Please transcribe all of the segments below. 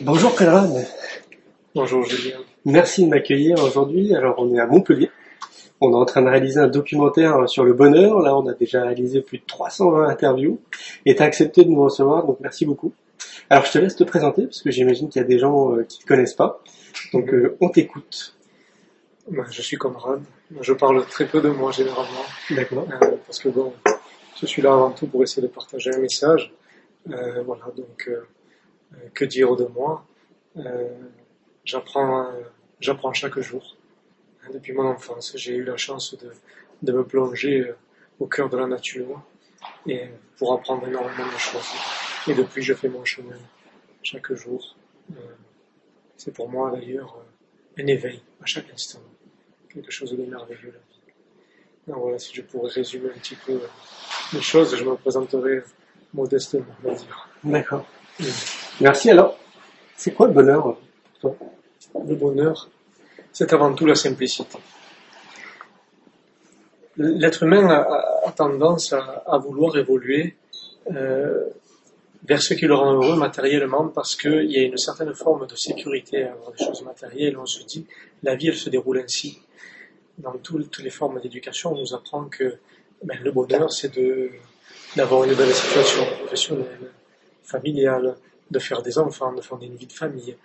Bonjour Conrad. Bonjour Julien. Merci de m'accueillir aujourd'hui. Alors on est à Montpellier. On est en train de réaliser un documentaire sur le bonheur. Là on a déjà réalisé plus de 320 interviews et tu as accepté de nous recevoir, donc merci beaucoup. Alors je te laisse te présenter parce que j'imagine qu'il y a des gens euh, qui ne te connaissent pas. Donc euh, on t'écoute. Ben, je suis Conrad. Je parle très peu de moi généralement. D'accord. Euh, parce que bon, je suis là avant tout pour essayer de partager un message. Euh, voilà, donc euh, euh, que dire de moi J'apprends, j'apprends chaque jour. Hein, Depuis mon enfance, j'ai eu la chance de, de me plonger au cœur de la nature et pour apprendre énormément de choses. Et depuis, je fais mon chemin chaque jour. C'est pour moi d'ailleurs un éveil à chaque instant, quelque chose de merveilleux la vie. Donc voilà, si je pourrais résumer un petit peu les choses, je me présenterai modestement, on va dire. D'accord. Merci alors. C'est quoi le bonheur pour toi? Le bonheur, c'est avant tout la simplicité. L'être humain a, a tendance à, à vouloir évoluer euh, vers ce qui le rend heureux matériellement parce qu'il y a une certaine forme de sécurité à avoir des choses matérielles. On se dit, la vie, elle se déroule ainsi. Dans tout- toutes les formes d'éducation, on nous apprend que ben, le bonheur, c'est de d'avoir une belle situation professionnelle, familiale, de faire des enfants, de fonder une vie de famille,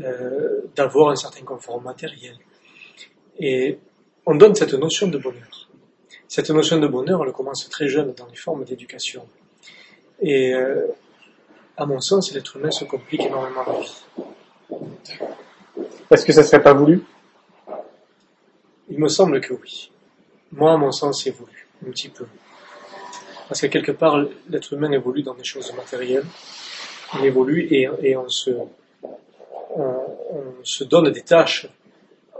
euh, d'avoir un certain confort matériel. Et on donne cette notion de bonheur. Cette notion de bonheur, elle commence très jeune dans les formes d'éducation. Et euh, à mon sens, l'être humain se complique énormément la vie. Est-ce que ça serait pas voulu? Il me semble que oui. Moi, à mon sens, c'est voulu, un petit peu. Parce que quelque part, l'être humain évolue dans des choses matérielles. Il évolue et, on, se, on, on se donne des tâches,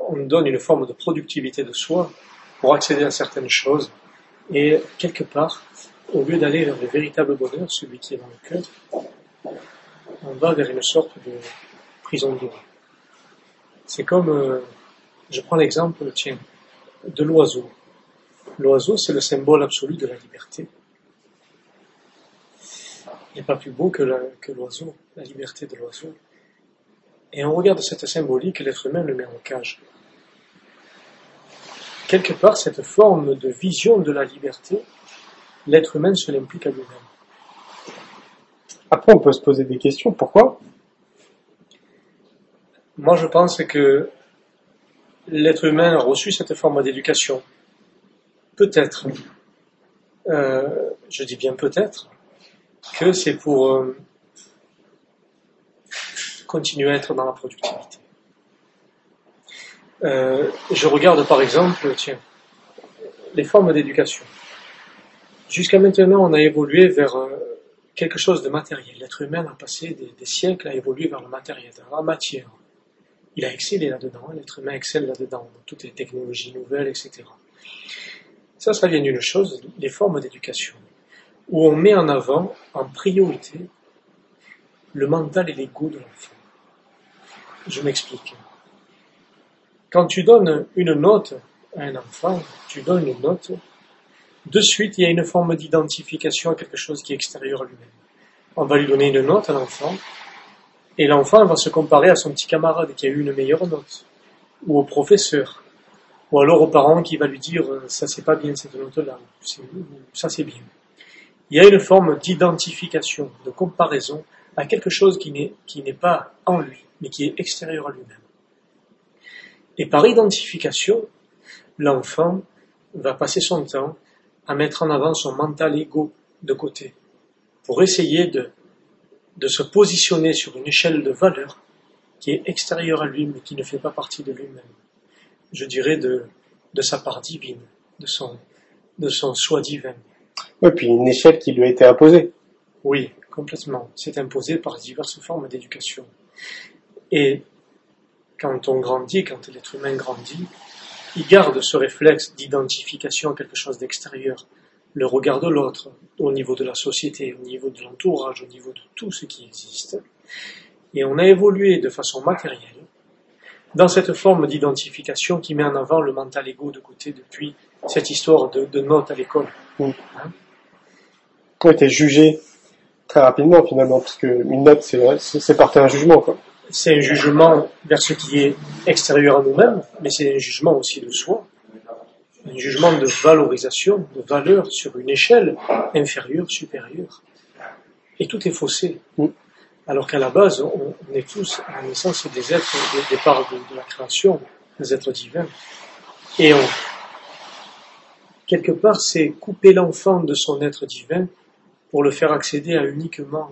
on donne une forme de productivité de soi pour accéder à certaines choses. Et quelque part, au lieu d'aller vers le véritable bonheur, celui qui est dans le cœur, on va vers une sorte de prison dorée. C'est comme, euh, je prends l'exemple, tiens, de l'oiseau. L'oiseau, c'est le symbole absolu de la liberté. Il n'y a pas plus beau que, la- que l'oiseau, la liberté de l'oiseau. Et on regarde cette symbolique, l'être humain le met en cage. Quelque part, cette forme de vision de la liberté, l'être humain se l'implique à lui-même. Après on peut se poser des questions. Pourquoi? Moi, je pense que l'être humain a reçu cette forme d'éducation. Peut-être, euh, je dis bien peut-être, que c'est pour euh, continuer à être dans la productivité. Euh, je regarde par exemple, tiens, les formes d'éducation. Jusqu'à maintenant, on a évolué vers euh, quelque chose de matériel. L'être humain a passé des, des siècles à évoluer vers le matériel, vers la matière. Il a excellé là-dedans, l'être humain excelle là-dedans, dans toutes les technologies nouvelles, etc. Ça, ça vient d'une chose, les formes d'éducation, où on met en avant, en priorité, le mental et l'ego de l'enfant. Je m'explique. Quand tu donnes une note à un enfant, tu donnes une note, de suite, il y a une forme d'identification à quelque chose qui est extérieur à lui-même. On va lui donner une note à l'enfant, et l'enfant va se comparer à son petit camarade qui a eu une meilleure note, ou au professeur, ou alors aux parents qui va lui dire euh, ça c'est pas bien cette note-là, ça c'est bien. Il y a une forme d'identification, de comparaison à quelque chose qui n'est pas en lui, mais qui est extérieur à lui-même. Et par identification, l'enfant va passer son temps à mettre en avant son mental égo de côté, pour essayer de se positionner sur une échelle de valeur qui est extérieure à lui, mais qui ne fait pas partie de lui-même. Je dirais de, sa part divine, de son soi divin. Oui, puis une échelle qui lui a été imposée. Oui, complètement. C'est imposé par diverses formes d'éducation. Et quand on grandit, quand l'être humain grandit, il garde ce réflexe d'identification à quelque chose d'extérieur, le regard de l'autre, au niveau de la société, au niveau de l'entourage, au niveau de tout ce qui existe. Et on a évolué de façon matérielle dans cette forme d'identification qui met en avant le mental égo de côté depuis cette histoire de, de notes à l'école. Oui, t'es jugé très rapidement finalement, parce qu'une note, c'est, c'est porter un jugement. Quoi. C'est un jugement vers ce qui est extérieur à nous-mêmes, mais c'est un jugement aussi de soi. Un jugement de valorisation, de valeur sur une échelle inférieure, supérieure. Et tout est faussé. Mm. Alors qu'à la base, on, est tous, en essence, des êtres, des, des parts de, la création, des êtres divins. Et on, quelque part, c'est couper l'enfant de son être divin pour le faire accéder à uniquement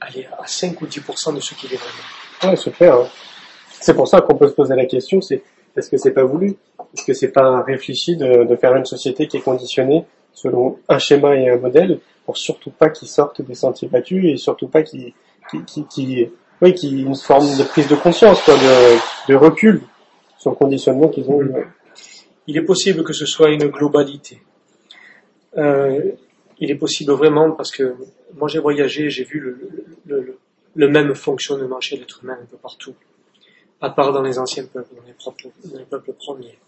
aller à 5 ou 10% de ce qu'il est vraiment. Ouais, super. Hein. C'est pour ça qu'on peut se poser la question, c'est est-ce que c'est pas voulu? Est-ce que c'est pas réfléchi de, de, faire une société qui est conditionnée selon un schéma et un modèle pour surtout pas qu'ils sortent des sentiers battus et surtout pas qu'ils qui, qui, oui, qui une forme de prise de conscience, quoi, de, de recul sur le conditionnement qu'ils ont. Mm. Il est possible que ce soit une globalité. Euh, il est possible vraiment parce que moi j'ai voyagé, j'ai vu le, le, le, même fonctionnement chez l'être humain un peu partout, à part dans les anciens peuples, dans les, propres, dans les peuples premiers.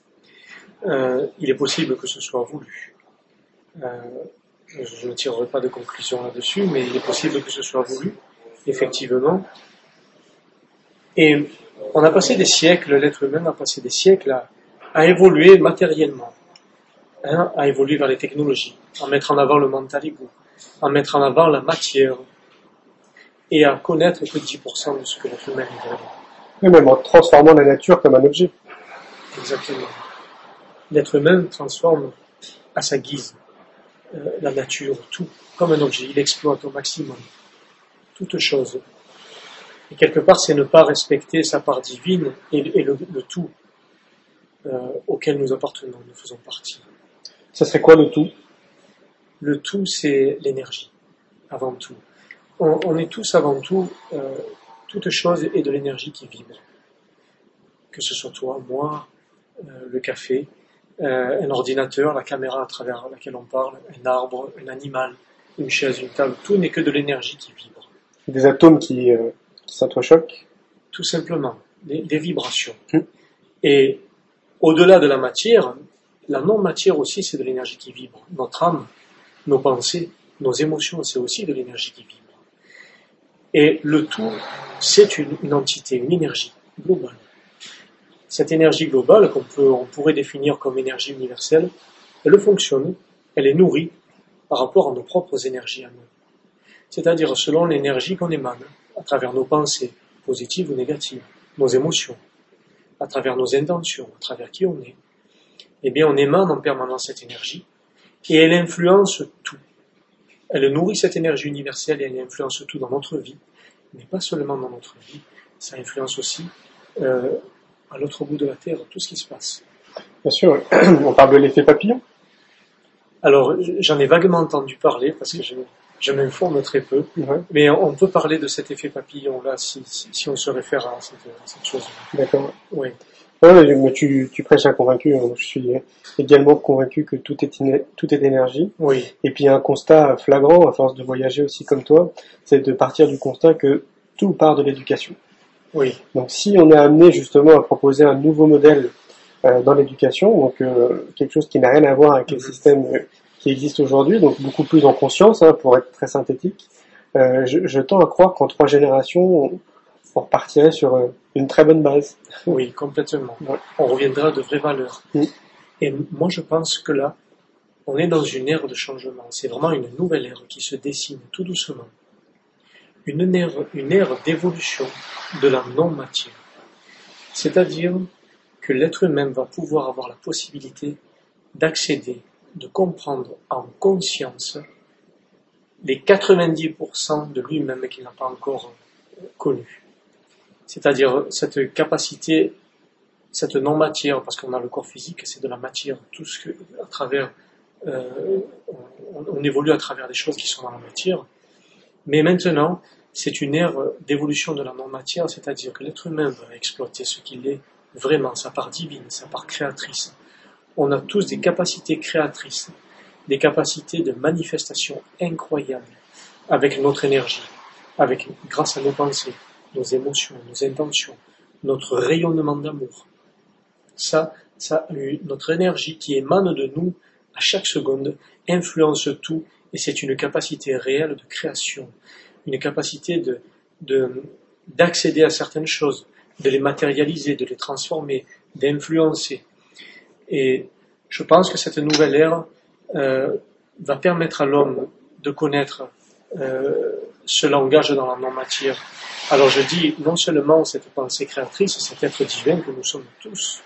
Euh, il est possible que ce soit voulu. Euh, je ne tirerai pas de conclusion là-dessus, mais il est possible que ce soit voulu effectivement. Et on a passé des siècles, l'être humain a passé des siècles à, évoluer matériellement, hein, à évoluer vers les technologies, à mettre en avant le mental ego, à mettre en avant la matière, et à connaître que 10% de ce que l'être humain est vraiment. Oui, même en transformant la nature comme un objet. Exactement. L'être humain transforme à sa guise euh, la nature, tout, comme un objet. Il exploite au maximum toute chose. Et quelque part, c'est ne pas respecter sa part divine et, le, tout euh, auquel nous appartenons, nous faisons partie. Ça serait quoi le tout? Le tout, c'est l'énergie, avant tout. On, est tous avant tout, euh, toute chose est de l'énergie qui vibre. Que ce soit toi, moi, euh, le café, un ordinateur, la caméra à travers laquelle on parle, un arbre, un animal, une chaise, une table, tout n'est que de l'énergie qui vibre des atomes qui, qui s'entrechoquent? Tout simplement, des, vibrations. Hmm. Et au-delà de la matière, la non-matière aussi, c'est de l'énergie qui vibre. Notre âme, nos pensées, nos émotions, c'est aussi de l'énergie qui vibre. Et le tout, c'est une, entité, une énergie globale. Cette énergie globale, qu'on on pourrait définir comme énergie universelle, elle fonctionne, elle est nourrie par rapport à nos propres énergies à nous c'est-à-dire selon l'énergie qu'on émane, à travers nos pensées, positives ou négatives, nos émotions, à travers nos intentions, à travers qui on est, eh bien on émane en permanence cette énergie, et elle influence tout. Elle nourrit cette énergie universelle et elle influence tout dans notre vie, mais pas seulement dans notre vie, ça influence aussi euh, à l'autre bout de la Terre tout ce qui se passe. Bien sûr, on parle de l'effet papillon? Alors j'en ai vaguement entendu parler parce que je, je m'informe très peu, mais on peut parler de cet effet papillon là si, si, on se réfère à cette, cette chose. D'accord. Oui. mais tu, tu prêches un convaincu. Hein. Je suis également convaincu que tout est, tout est énergie. Oui. Et puis un constat flagrant, à force de voyager aussi comme toi, c'est de partir du constat que tout part de l'éducation. Oui. Donc si on est amené justement à proposer un nouveau modèle euh, dans l'éducation, donc euh, quelque chose qui n'a rien à voir avec le mm-hmm. système qui existe aujourd'hui, donc beaucoup plus en conscience, hein, pour être très synthétique. Euh, je, je, tends à croire qu'en trois générations, on, repartirait sur euh, une très bonne base. Oui, complètement. On reviendra à de vraies valeurs. Mm. Et moi, je pense que là, on est dans une ère de changement. C'est vraiment une nouvelle ère qui se dessine tout doucement. Une ère, une ère d'évolution de la non-matière. C'est-à-dire que l'être humain va pouvoir avoir la possibilité d'accéder de comprendre en conscience les 90% de lui-même qu'il n'a pas encore connu. C'est-à-dire cette capacité, cette non-matière, parce qu'on a le corps physique, c'est de la matière, tout ce que, à travers, euh, on, évolue à travers des choses qui sont dans la matière. Mais maintenant, c'est une ère d'évolution de la non-matière, c'est-à-dire que l'être humain va exploiter ce qu'il est vraiment, sa part divine, sa part créatrice, on a tous des capacités créatrices, des capacités de manifestation incroyables avec notre énergie, avec, grâce à nos pensées, nos émotions, nos intentions, notre rayonnement d'amour. Ça, ça, notre énergie qui émane de nous à chaque seconde influence tout Et c'est une capacité réelle de création, une capacité de, de, d'accéder à certaines choses, de les matérialiser, de les transformer, d'influencer. Et je pense que cette nouvelle ère euh, va permettre à l'homme de connaître euh, ce langage dans la non-matière. Alors je dis non seulement cette pensée créatrice, cet être divin que nous sommes tous,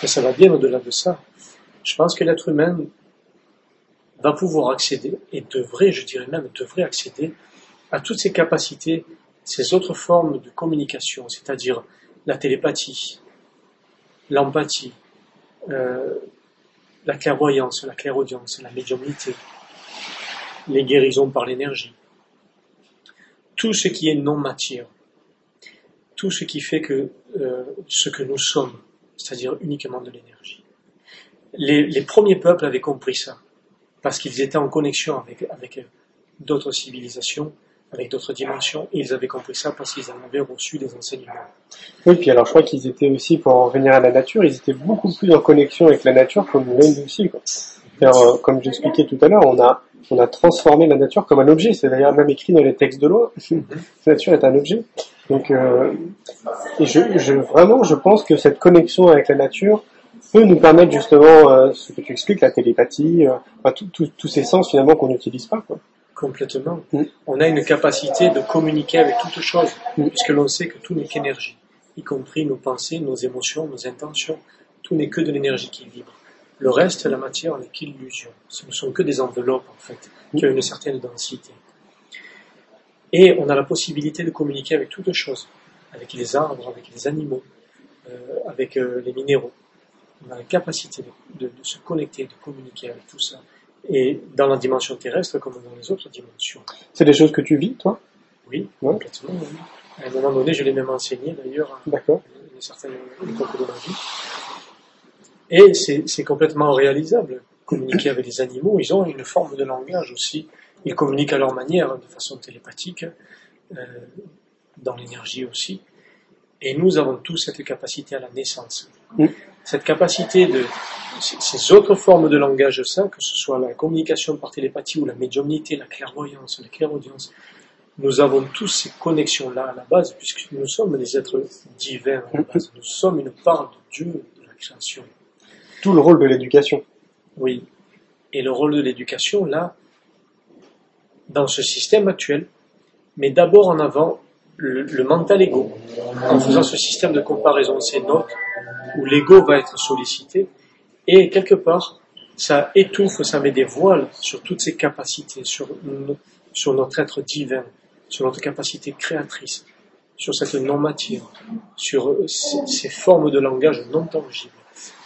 mais ça va bien au-delà de ça. Je pense que l'être humain va pouvoir accéder, et devrait, je dirais même, devrait accéder à toutes ces capacités, ces autres formes de communication, c'est-à-dire la télépathie, l'empathie, euh, la clairvoyance, la clairaudience, la médiumnité, les guérisons par l'énergie, tout ce qui est non-matière, tout ce qui fait que euh, ce que nous sommes, c'est-à-dire uniquement de l'énergie. Les, premiers peuples avaient compris ça, parce qu'ils étaient en connexion avec d'autres civilisations, avec d'autres dimensions, ils avaient compris ça parce qu'ils en avaient reçu des enseignements. Oui, puis alors je crois qu'ils étaient aussi, pour en revenir à la nature, ils étaient beaucoup plus en connexion avec la nature que nous-mêmes aussi. Quoi. Alors, comme j'expliquais tout à l'heure, on a, on a transformé la nature comme un objet, c'est d'ailleurs même écrit dans les textes de loi, la nature est un objet. Donc, euh, et je, je, vraiment, je pense que cette connexion avec la nature peut nous permettre justement, euh, ce que tu expliques, la télépathie, euh, tous ces sens finalement qu'on n'utilise pas. Quoi. Complètement. Mm. On a une capacité de communiquer avec toute chose, mm. puisque l'on sait que tout n'est qu'énergie, y compris nos pensées, nos émotions, nos intentions. Tout n'est que de l'énergie qui vibre. Le reste, la matière, n'est qu'illusion. Ce ne sont que des enveloppes, en fait, qui ont une certaine densité. Et on a la possibilité de communiquer avec toutes choses, avec les arbres, avec les animaux, euh, avec euh, les minéraux. On a la capacité de, de, se connecter, de communiquer avec tout ça. Et dans la dimension terrestre comme dans les autres dimensions. C'est des choses que tu vis, toi? Oui, complètement. À un moment donné, je l'ai même enseigné d'ailleurs. D'accord. Certaines époques de ma vie. Et c'est complètement réalisable. Communiquer avec les animaux, ils ont une forme de langage aussi. Ils communiquent à leur manière, de façon télépathique, euh, dans l'énergie aussi. Et nous avons tous cette capacité à la naissance. Mm. Cette capacité de ces autres formes de langage ça, que ce soit la communication par télépathie ou la médiumnité, la clairvoyance, la clairaudience, nous avons tous ces connexions-là à la base, puisque nous sommes des êtres divins à la base. Nous sommes une part de Dieu, de la création tout le rôle de l'éducation. Oui. Et le rôle de l'éducation, là, dans ce système actuel, met d'abord en avant le, mental ego, en faisant ce système de comparaison, ces notes, où l'ego va être sollicité, et quelque part, ça étouffe, ça met des voiles sur toutes ces capacités, sur, sur notre être divin, sur notre capacité créatrice, sur cette non-matière, sur ces formes de langage non tangibles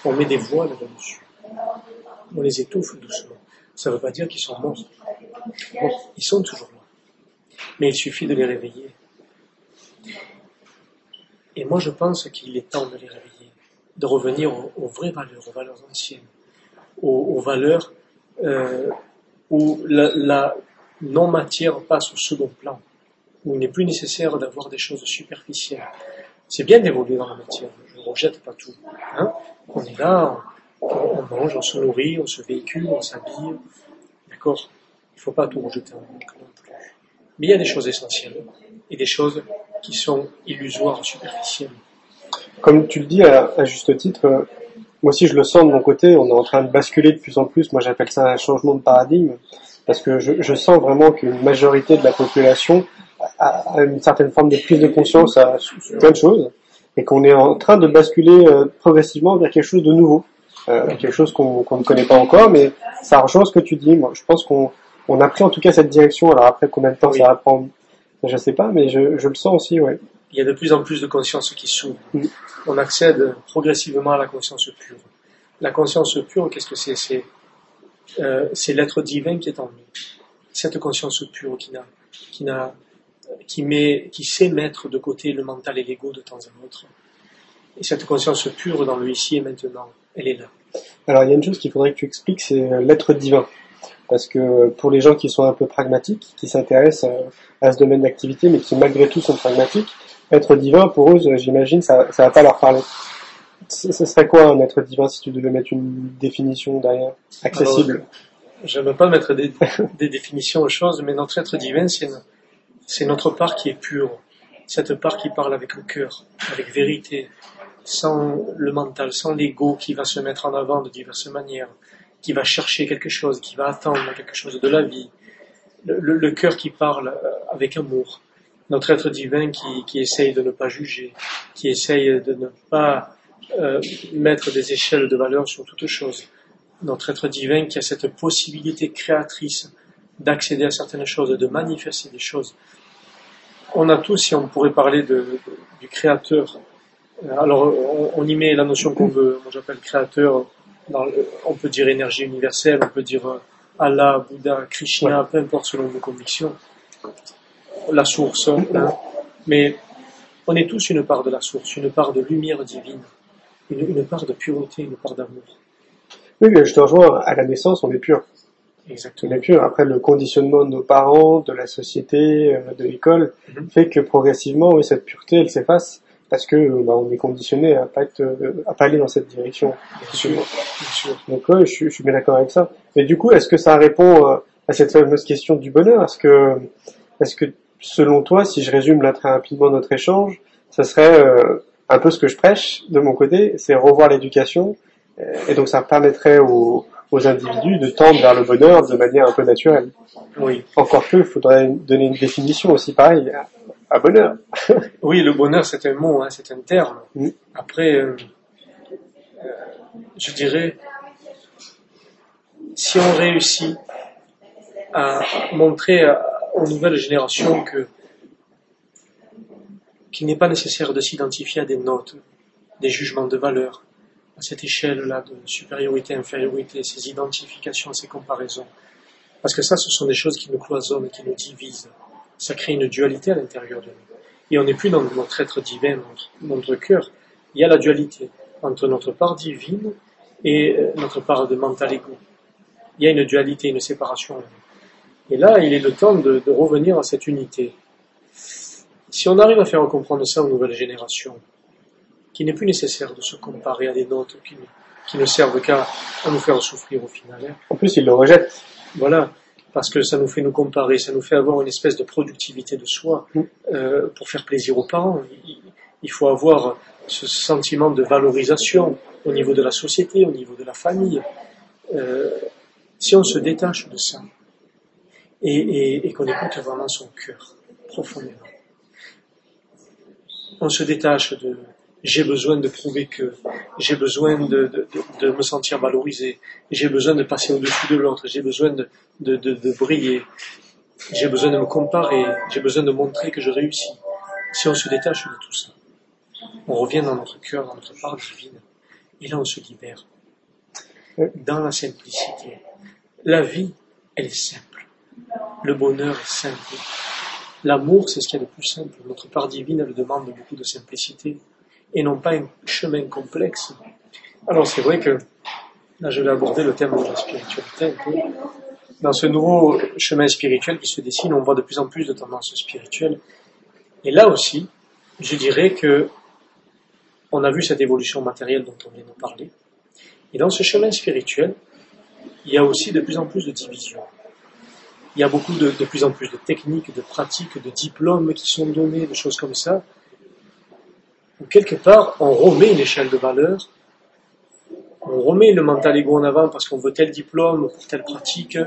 on met des voiles là-dessus. On les étouffe doucement. Ça ne veut pas dire qu'ils sont morts. ils sont toujours là. Mais il suffit de les réveiller. Et moi, je pense qu'il est temps de les réveiller, de revenir aux, vraies valeurs, aux valeurs anciennes, aux, valeurs euh, où la, non-matière passe au second plan, où il n'est plus nécessaire d'avoir des choses superficielles. C'est bien d'évoluer dans la matière, je ne rejette pas tout. Hein on est là, on, mange, on se nourrit, on se véhicule, on s'habille. D'accord Il ne faut pas tout rejeter en même Mais il y a des choses essentielles et des choses qui sont illusoires, superficielles. Comme tu le dis à, juste titre, euh, moi aussi je le sens de mon côté, on est en train de basculer de plus en plus, moi j'appelle ça un changement de paradigme, parce que je, je sens vraiment qu'une majorité de la population a, a, une certaine forme de prise de conscience à plein de choses, et qu'on est en train de basculer euh, progressivement vers quelque chose de nouveau, euh, quelque chose qu'on ne connaît pas encore, mais ça rejoint ce que tu dis. Moi, je pense qu'on on a pris en tout cas cette direction. Alors après, combien de temps ça va prendre, je sais pas, mais je, je le sens aussi, ouais. Il y a de plus en plus de conscience qui s'ouvre. Mm. On accède progressivement à la conscience pure. La conscience pure, qu'est-ce que c'est? C'est euh, l'être divin qui est en nous. Cette conscience pure qui n'a qui n'a qui, met, qui sait mettre de côté le mental et l'ego de temps en autre. Et cette conscience pure dans le ici et maintenant, elle est là. Alors il y a une chose qu'il faudrait que tu expliques, c'est euh, l'être divin. Parce que pour les gens qui sont un peu pragmatiques, qui s'intéressent euh, à ce domaine d'activité, mais qui malgré tout sont pragmatiques, être divin, pour eux, j'imagine, ça, ça va pas leur parler. Ce serait quoi un être divin si tu devais mettre une définition derrière Accessible? Veux pas mettre des, des, définitions aux choses, mais notre être divin, c'est notre part qui est pure. Cette part qui parle avec le cœur, avec vérité, sans le mental, sans l'ego qui va se mettre en avant de diverses manières, qui va chercher quelque chose, qui va attendre quelque chose de la vie. Le, cœur qui parle euh, avec amour. Notre être divin qui, qui essaye de ne pas juger, qui essaye de ne pas euh, mettre des échelles de valeur sur toute chose. Notre être divin qui a cette possibilité créatrice d'accéder à certaines choses, de manifester des choses. On a tous, si on pourrait parler de, du créateur, euh, alors on, y met la notion qu'on veut, moi j'appelle créateur, on peut dire énergie universelle, on peut dire euh, Allah, Bouddha, Krishna, peu importe selon vos convictions, la source, hein. mais on est tous une part de la source, une part de lumière divine une, part de pureté, une part d'amour. Oui, je te rejoins, à la naissance, on est pur. Exactement. On est pur. Après, le conditionnement de nos parents, de la société, euh, de l'école, mhm. fait que progressivement, oui, cette pureté, elle s'efface parce que bah, on est conditionné à pas être, euh, à pas aller dans cette direction. Bien sûr, bien sûr. Donc ouais, je, suis, je suis bien d'accord avec ça. Mais du coup, est-ce que ça répond euh, à cette fameuse question du bonheur? Est-ce que, est-ce que, selon toi, si je résume là très rapidement notre échange, ça serait un peu ce que je prêche de mon côté, c'est revoir l'éducation, euh, et donc ça permettrait aux, aux, individus de tendre vers le bonheur de manière un peu naturelle? Oui. Encore que, il faudrait donner une définition aussi pareil à, bonheur. oui, le bonheur c'est un mot, hein, c'est un terme. Après, euh, euh, je dirais, si on réussit à montrer aux nouvelles générations que qu'il n'est pas nécessaire de s'identifier à des notes, des jugements de valeur, à cette échelle-là de supériorité, infériorité, ces identifications, ces comparaisons. Parce que ça, ce sont des choses qui nous cloisonnent, qui nous divisent. Ça crée une dualité à l'intérieur de nous. Et on n'est plus dans notre être divin, notre, notre cœur. Il y a la dualité entre notre part divine et euh, notre part de mental ego. Il y a une dualité, une séparation. Et là, il est le temps de, de revenir à cette unité. Si on arrive à faire comprendre ça aux nouvelles générations, qu'il n'est plus nécessaire de se comparer à des notes qui, ne servent qu'à nous faire souffrir au final. Hein. En plus, ils le rejettent. Voilà, parce que ça nous fait nous comparer, ça nous fait avoir une espèce de productivité de soi mm. euh, pour faire plaisir aux parents. Il, faut avoir ce sentiment de valorisation au niveau de la société, au niveau de la famille. Euh, si on se détache de ça et qu'on écoute vraiment son cœur profondément, on se détache de j'ai besoin de prouver que, j'ai besoin de, de, de, me sentir valorisé, j'ai besoin de passer au-dessus de l'autre, j'ai besoin de, de, briller, j'ai besoin de me comparer, j'ai besoin de montrer que je réussis. Si on se détache de tout ça, on revient dans notre cœur, dans notre part divine, et là on se libère. Dans la simplicité. La vie, elle est simple. Le bonheur est simple. L'amour, c'est ce qui est le plus simple. Notre part divine, elle demande beaucoup de simplicité et non pas un chemin complexe. Alors c'est vrai que là, je vais aborder le thème de la spiritualité. Dans ce nouveau chemin spirituel qui se dessine, on voit de plus en plus de tendances spirituelles. Et là aussi, je dirais que on a vu cette évolution matérielle dont on vient de parler. Et dans ce chemin spirituel, il y a aussi de plus en plus de divisions il y a beaucoup de, de plus en plus de techniques, de pratiques, de diplômes qui sont donnés, de choses comme ça, où quelque part on remet une échelle de valeur, on remet le mental ego en avant parce qu'on veut tel diplôme pour telle pratique,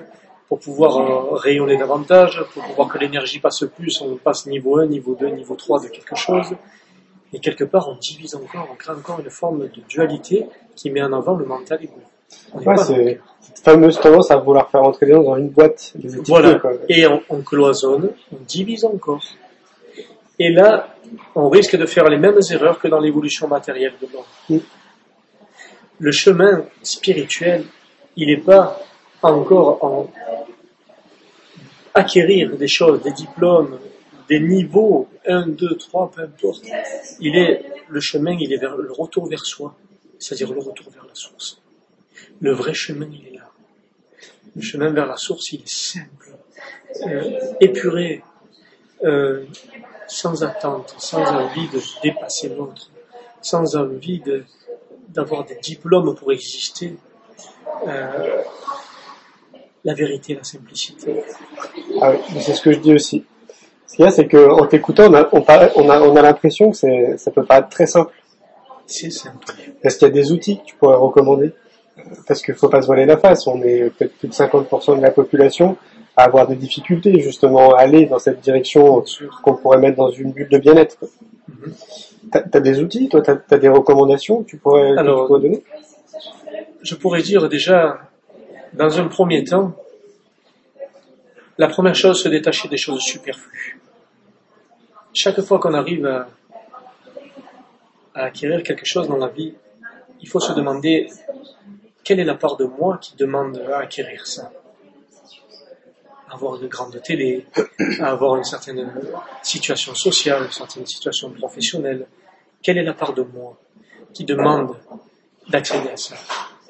pour pouvoir euh, rayonner davantage, pour pouvoir que l'énergie passe plus, on passe niveau 1, niveau 2, niveau 3 de quelque chose. Et quelque part, on divise encore, on crée encore une forme de dualité qui met en avant le mental ego. Ouais, c'est cette fameuse tendance à vouloir faire entrer les gens dans une boîte. voilà. Et on, cloisonne, on divise encore. Et là, on risque de faire les mêmes erreurs que dans l'évolution matérielle de l'homme. Mm. Le chemin spirituel, il n'est pas encore en acquérir des choses, des diplômes, des niveaux, 1, 2, 3, peu importe. Il est, le chemin, il est vers le retour vers soi, c'est-à-dire le retour vers la source. Le vrai chemin, il est là. Le chemin vers la source, il est simple, euh, épuré, euh, sans attente, sans envie de dépasser l'autre, sans envie d'avoir des diplômes pour exister. Euh, la vérité, la simplicité. Ah oui, c'est ce que je dis aussi. Ce qu'il y a, c'est qu'en t'écoutant, on a, on, a, on a l'impression que c'est, ça peut paraître très simple. C'est simple. Est-ce qu'il y a des outils que tu pourrais recommander? Parce qu'il faut pas se voiler la face. On est peut-être plus de 50% de la population à avoir des difficultés justement à aller dans cette direction qu'on pourrait mettre dans une bulle de bien-être. Mhm. T'as, t'as des outils, toi, t'as, t'as des recommandations que tu pourrais, Alors, tu pourrais donner? Je pourrais dire déjà, dans un premier temps, la première chose, se détacher des choses superflues. Chaque fois qu'on arrive à, à acquérir quelque chose dans la vie, il faut se demander quelle est la part de moi qui demande à acquérir ça? Avoir une grande télé, avoir une certaine situation sociale, une certaine situation professionnelle. Quelle est la part de moi qui demande d'accéder à ça?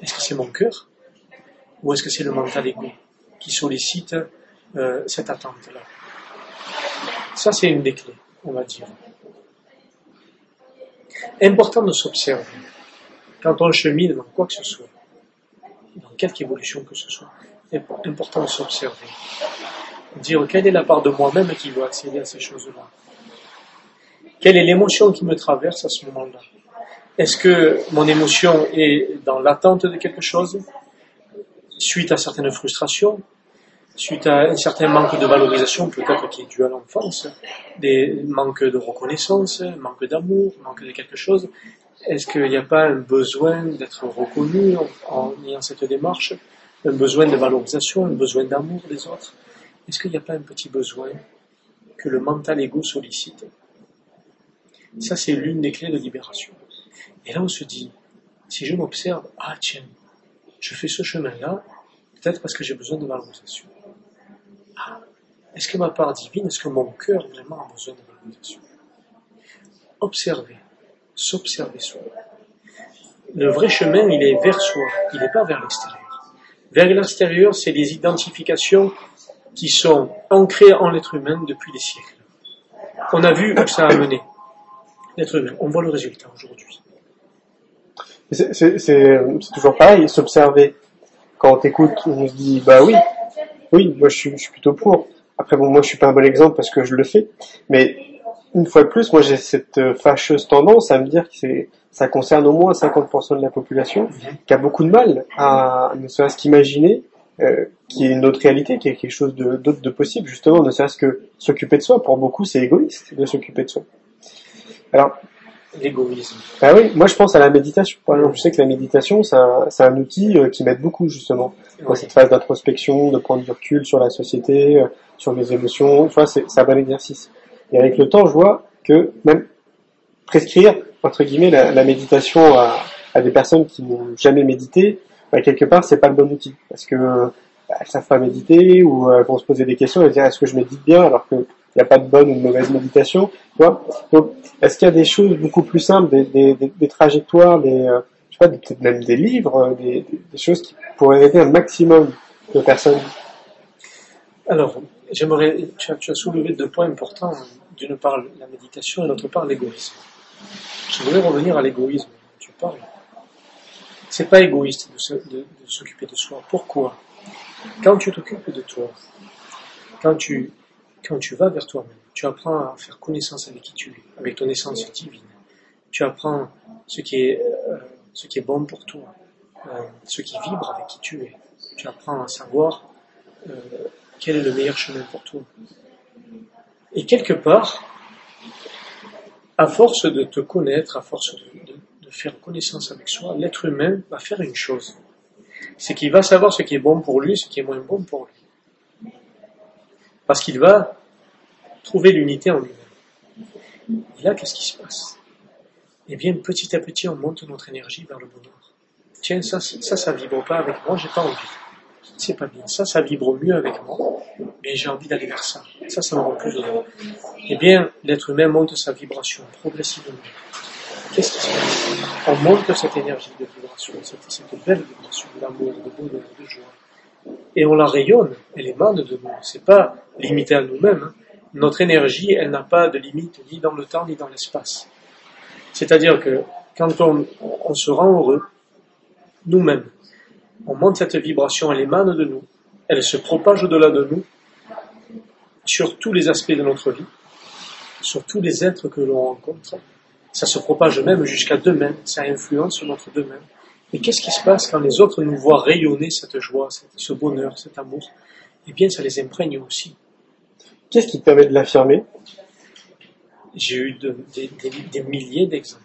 Est-ce que c'est mon cœur ou est-ce que c'est le mental égo qui sollicite euh, cette attente-là? Ça, c'est une des clés, on va dire. Important de s'observer quand on chemine dans quoi que ce soit, dans quelque évolution que ce soit. Important de s'observer. Dire quelle est la part de moi-même qui veut accéder à ces choses-là? Quelle est l'émotion qui me traverse à ce moment-là? Est-ce que mon émotion est dans l'attente de quelque chose suite à certaines frustrations, suite à un certain manque de valorisation peut-être qui est dû à l'enfance, des manques de reconnaissance, manque d'amour, manque de quelque chose? Est-ce qu'il n'y a pas un besoin d'être reconnu en ayant cette démarche, un besoin de valorisation, un besoin d'amour des autres Est-ce qu'il n'y a pas un petit besoin que le mental égo sollicite? Ça, c'est l'une des clés de libération. Et là, on se dit, si je m'observe, ah tiens, je fais ce chemin-là, peut-être parce que j'ai besoin de valorisation. Ah, est-ce que ma part divine, est-ce que mon cœur vraiment a besoin de valorisation? Observer, s'observer soi. Le vrai chemin, il est vers soi, il n'est pas vers l'extérieur. Vers l'extérieur, c'est les identifications qui sont ancrées en l'être humain depuis des siècles. On a vu où ça a mené l'être humain. On voit le résultat aujourd'hui. C'est, toujours pareil, s'observer. Quand on t'écoute, on se dit, bah oui, oui, moi je suis, plutôt pour. Après, bon, moi je suis pas un bon exemple parce que je le fais, mais une fois de plus, moi j'ai cette fâcheuse tendance à me dire que c'est, ça concerne au moins 50% de la population qui a beaucoup de mal à ne serait-ce qu'imaginer euh, qu'il y ait une autre réalité, qu'il y ait quelque chose d'autre de possible, justement, ne serait-ce que s'occuper de soi. Pour beaucoup, c'est égoïste de s'occuper de soi. Alors, L'égoïsme. bah oui, moi je pense à la méditation. Par exemple, je sais que la méditation, c'est un, un outil euh, qui m'aide beaucoup justement dans cette phase d'introspection, de prendre du recul sur la société, euh, sur les émotions. Tu vois, c'est un bon exercice. Et avec le temps, je vois que même prescrire entre guillemets la, méditation à, des personnes qui n'ont jamais médité, bah, quelque part, c'est pas le bon outil parce que bah, elles savent pas méditer ou euh, elles vont se poser des questions et dire est-ce que je médite bien alors que il n'y a pas de bonne ou de mauvaise méditation. Donc, est-ce qu'il y a des choses beaucoup plus simples, des, trajectoires, des, euh, je sais pas, peut-être même des livres, euh, des, choses qui pourraient aider un maximum de personnes? Alors, j'aimerais, tu as soulevé deux points importants. D'une part, la méditation et d'autre part, l'égoïsme. Je voudrais revenir à l'égoïsme dont tu parles. C'est pas égoïste de s'occuper de soi. Pourquoi? Quand tu t'occupes de toi, quand tu, quand tu vas vers toi-même, tu apprends à faire connaissance avec qui tu es, avec ton essence divine. Tu apprends ce qui est, euh, ce qui est bon pour toi, euh, ce qui vibre avec qui tu es. Tu apprends à savoir euh, quel est le meilleur chemin pour toi. Et quelque part, à force de te connaître, à force de, faire connaissance avec soi, l'être humain va faire une chose. C'est qu'il va savoir ce qui est bon pour lui, ce qui est moins bon pour lui. Parce qu'il va trouver l'unité en lui-même. Et là, qu'est-ce qui se passe? Eh bien, petit à petit, on monte notre énergie vers le bonheur. Tiens, ça, ça, ça vibre pas avec moi, j'ai pas envie. C'est pas bien. Ça, ça vibre mieux avec moi, mais j'ai envie d'aller vers ça. Ça, ça me rend plus heureux. Eh bien, l'être humain monte sa vibration progressivement. Qu'est-ce qui se passe? On monte cette énergie de vibration, cette, belle vibration d'amour, de bonheur, de joie. Et on la rayonne, elle émane de nous. C'est pas limité à nous-mêmes. hein. Notre énergie, elle n'a pas de limite ni dans le temps ni dans l'espace. C'est-à-dire que quand on se rend heureux, nous-mêmes, on monte cette vibration, elle émane de nous, elle se propage au-delà de nous, sur tous les aspects de notre vie, sur tous les êtres que l'on rencontre. Ça se propage même jusqu'à demain, ça influence sur notre demain. Et qu'est-ce qui se passe quand les autres nous voient rayonner cette joie, ce bonheur, cet amour? Eh bien, ça les imprègne aussi. Qu'est-ce qui te permet de l'affirmer? J'ai eu des, milliers d'exemples.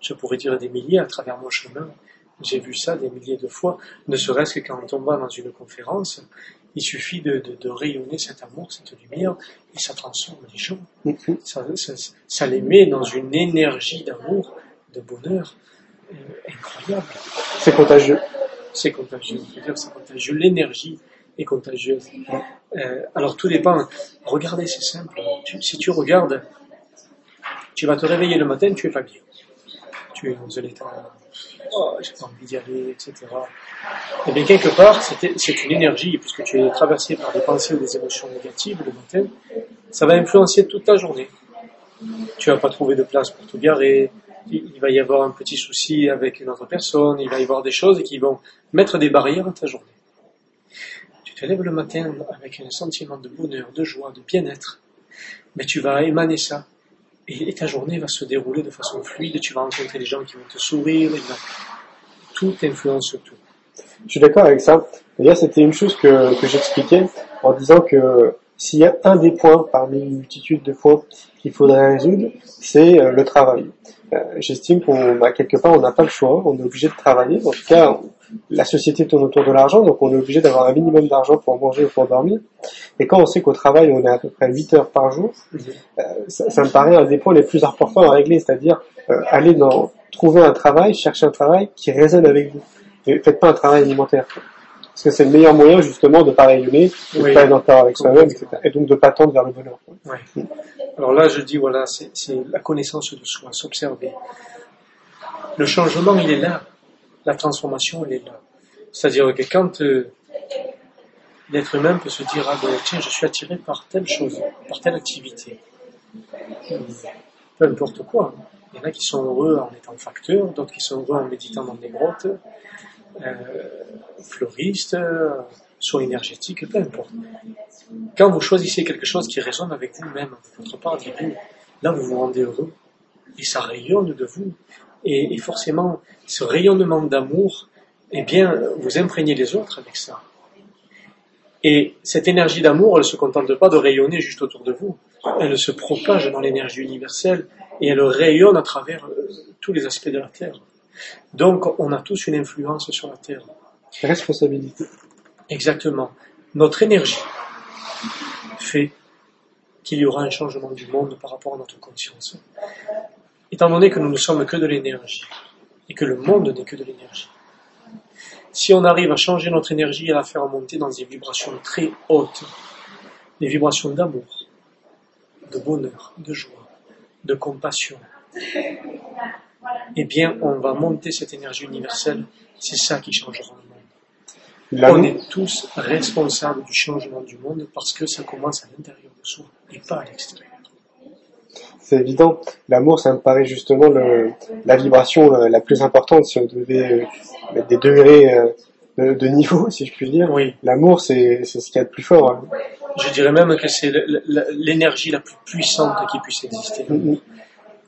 Je pourrais dire des milliers à travers mon chemin. J'ai vu ça des milliers de fois, ne serait-ce que quand on va dans une conférence, il suffit de, rayonner cet amour, cette lumière, et ça transforme les gens. Mm-hmm. Ça, les met dans une énergie d'amour, de bonheur euh, incroyable. C'est contagieux. C'est contagieux. dire c'est contagieux. L'énergie est contagieuse. Euh, alors tout dépend. Regardez, c'est simple. si tu regardes, tu vas te réveiller le matin, tu es pas bien. Tu es dans un état oh, j'ai pas envie d'y aller, etc. Et eh bien, quelque part, c'est une énergie, puisque tu es traversé par des pensées ou des émotions négatives le matin, ça va influencer toute ta journée. Tu vas pas trouver de place pour te garer, il va y avoir un petit souci avec une autre personne, il va y avoir des choses qui vont mettre des barrières à ta journée. Tu te lèves le matin avec un sentiment de bonheur, de joie, de bien-être, mais tu vas émaner ça et, ta journée va se dérouler de façon fluide, tu vas rencontrer des gens qui vont te sourire, tout influence tout. Je suis d'accord avec ça. D'ailleurs, c'était une chose que, que j'expliquais en disant que s'il y a un des points parmi une multitude de points qu'il faudrait résoudre, c'est euh, le travail. Euh, j'estime qu'on, bah, quelque part, on n'a pas le choix, on est obligé de travailler. En tout cas, la société tourne autour de l'argent, donc on est obligé d'avoir un minimum d'argent pour manger ou pour dormir. Et quand on sait qu'au travail, on est à peu près 8 heures par jour, euh, ça, me paraît un des points les plus importants à régler, c'est-à-dire euh, aller dans trouver un travail, chercher un travail qui résonne avec vous. Et faites pas un travail alimentaire. Parce que c'est le meilleur moyen justement de pas rayonner, de ne pas être en avec soi-même, etc. Et donc de pas tendre vers le bonheur. Alors là, je dis, voilà, c'est la connaissance de soi, s'observer. Le changement, il est là. La transformation, elle est là. C'est-à-dire que quand euh, l'être humain peut se dire, ah ben, tiens, je suis attiré par telle chose, par telle activité, peu importe quoi. Il y en a qui sont heureux en étant facteurs, d'autres qui sont heureux en méditant dans des grottes, euh, fleuristes, soit énergétiques, peu importe. Quand vous choisissez quelque chose qui résonne avec vous-même, votre part vous, là vous vous rendez heureux. Et ça rayonne de vous. Et, forcément, ce rayonnement d'amour, eh bien, vous imprégnez les autres avec ça. Et cette énergie d'amour, elle ne se contente pas de rayonner juste autour de vous. Elle se propage dans l'énergie universelle et elle rayonne à travers euh, tous les aspects de la Terre. Donc, on a tous une influence sur la Terre. Responsabilité. Exactement. Notre énergie fait qu'il y aura un changement du monde par rapport à notre conscience. Étant donné que nous ne sommes que de l'énergie et que le monde n'est que de l'énergie. Si on arrive à changer notre énergie et à la faire monter dans des vibrations très hautes, des vibrations d'amour, de bonheur, de joie, de compassion, eh bien, on va monter cette énergie universelle. C'est ça qui changera le monde. On est tous responsables du changement du monde parce que ça commence à l'intérieur de soi et pas à l'extérieur. C'est évident. L'amour, ça me paraît justement la vibration la, plus importante si on devait euh, mettre des degrés euh, de, niveau, si je puis dire. Oui. L'amour, c'est ce qu'il y a de plus fort. Hein. Je dirais même que c'est l'énergie la plus puissante qui puisse exister. Mm-hmm.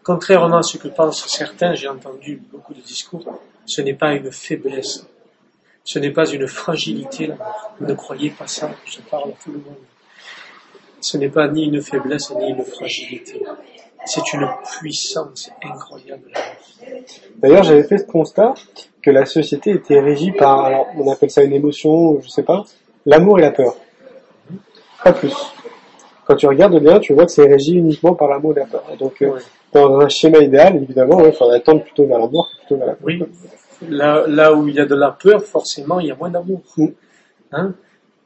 Contrairement à ce que pensent certains, j'ai entendu beaucoup de discours, ce n'est pas une faiblesse ce n'est pas une fragilité. Ne croyez pas ça, je parle à tout le monde. Ce n'est pas ni une faiblesse ni une fragilité. C'est une puissance incroyable. D'ailleurs, j'avais fait ce constat que la société était régie par, alors, on appelle ça une émotion, je sais pas, l'amour et la peur. Pas plus. Quand tu regardes bien, tu vois que c'est régi uniquement par l'amour et la peur. donc, euh, dans un schéma idéal, évidemment, il faudrait tendre plutôt vers l'amour que plutôt vers la peur. Oui. Là, là où il y a de la peur, forcément, il y a moins d'amour. Mm. Hein?